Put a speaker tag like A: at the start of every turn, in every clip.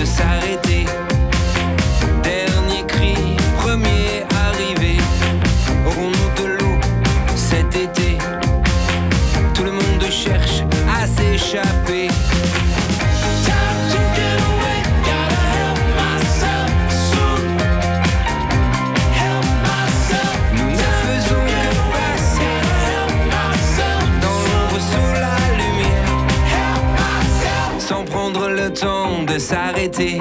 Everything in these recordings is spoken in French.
A: peut s'arrêter. S'arrêter.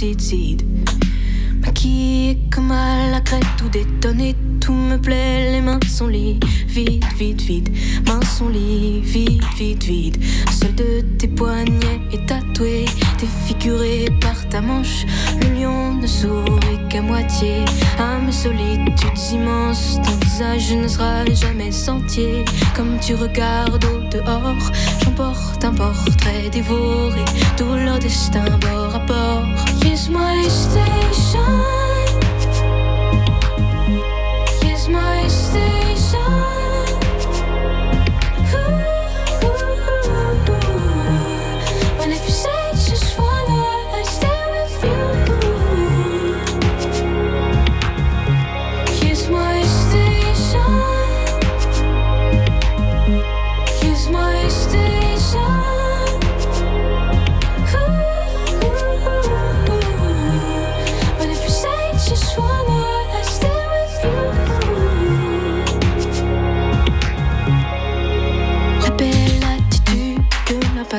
B: Décide. Maquillée comme à la crête, tout détonné, tout me plaît, les mains sont liées, vide, vide, vide. Mains sont liées, vide, vide, vide. Seul de tes poignets est tatoué, défiguré par ta manche. Le lion ne sourit qu'à moitié. À mes solitudes immenses, ton visage ne sera jamais sentier. Comme tu regardes au dehors, j'emporte un portrait dévoré. Tout leur destin bord à bord. Kiss my station. my station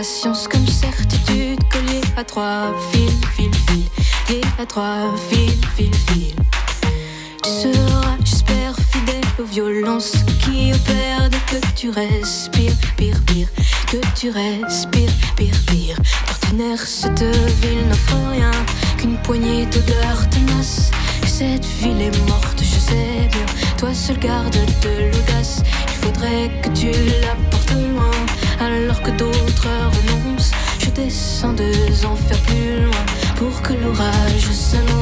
B: comme certitude collée à trois fils, fil, fil, lié à trois fils, fil. Tu seras, j'espère, fidèle aux violences qui opèrent que tu respires, pire, pire, que tu respires, pire, pire. Partenaire, cette ville n'offre rien qu'une poignée d'odeurs tenaces. Cette ville est morte, Toi seul garde de l'audace. Il faudrait que tu la portes loin alors que d'autres renoncent. Je descends deux enfers plus loin pour que l'orage s'annonce.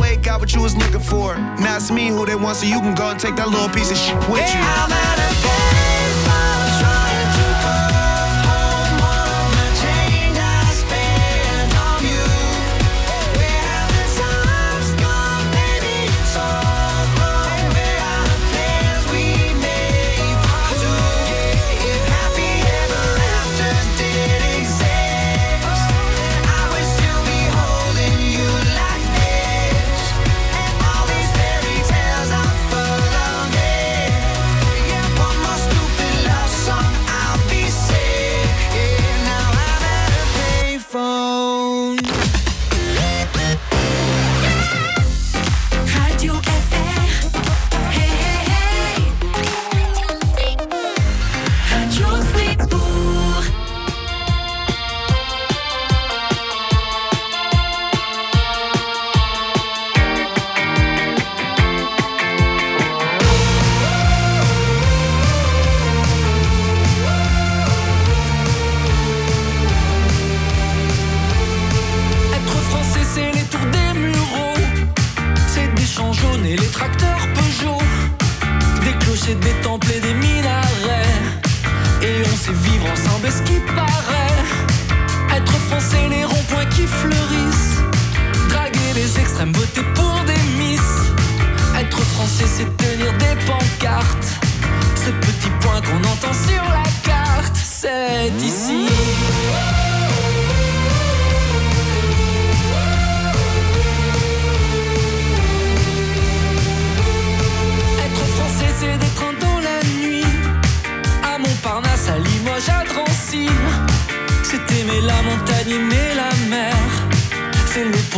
C: away, got what you was looking for. Now it's me who they want, so you can go and take that little piece of shit with you.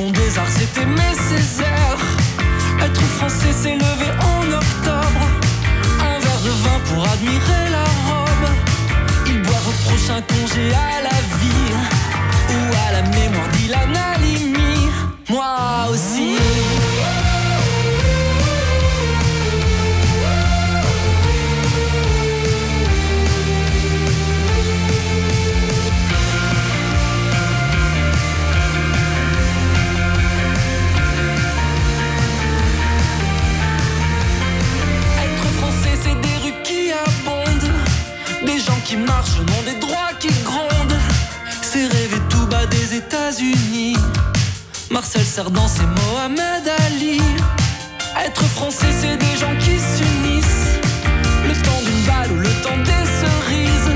A: Pont des arts, c'est aimer Césaire. Être français, c'est lever en octobre. Un verre de vin pour admirer la robe. Ils boivent au prochain congé à la vie. Ou à la mémoire d'Ilan Halimi. Moi aussi. Des gens qui marchent nom des droits qui grondent. C'est rêver tout bas des États-Unis. Marcel Cerdan, c'est Mohamed Ali. Être français, c'est des gens qui s'unissent. Le temps d'une balle ou le temps des cerises.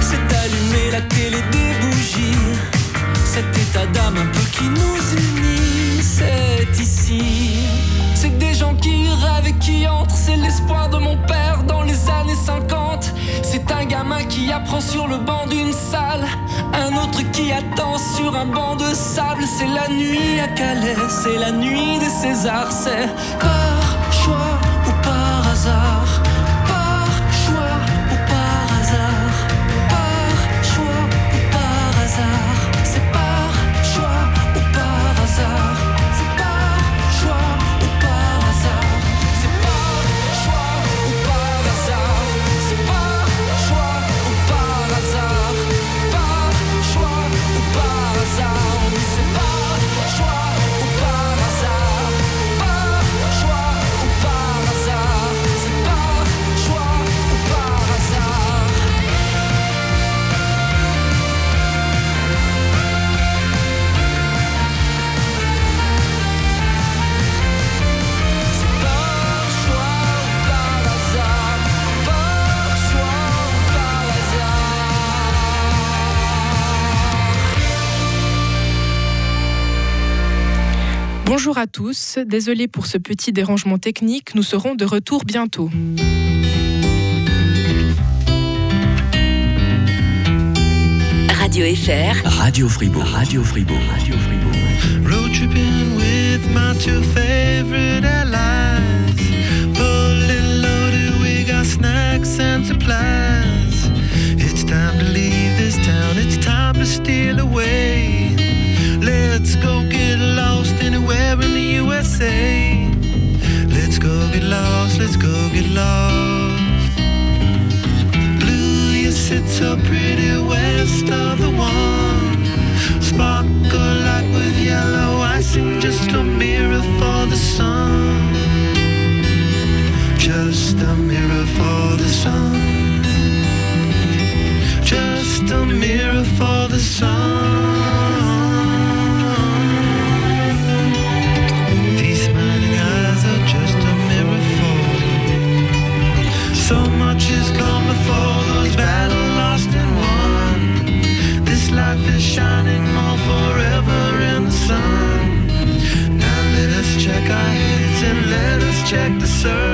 A: C'est allumer la télé des bougies. Cet état d'âme un peu qui nous unit, c'est ici. C'est des gens qui rêvent et qui entrent, c'est l'espoir de mon père dans les années 50. C'est un gamin qui apprend sur le banc d'une salle, un autre qui attend sur un banc de sable. C'est la nuit à Calais, c'est la nuit des Césars, c'est
D: Bonjour à tous, désolé pour ce petit dérangement technique, nous serons de retour bientôt.
E: Radio FR.
F: Radio Fribourg. Radio Fribourg. Radio Fribourg.
C: Road tripping with my two favorite allies. Fully loaded, we got snacks and supplies. It's time to leave this town, it's time to steal away. Let's go get lost anywhere in the USA. Let's go get lost, let's go get lost. Blue, you sit so pretty west of the one. Sparkle like with yellow icing, just a mirror for the sun. Just a mirror for the sun. Just a mirror for serve.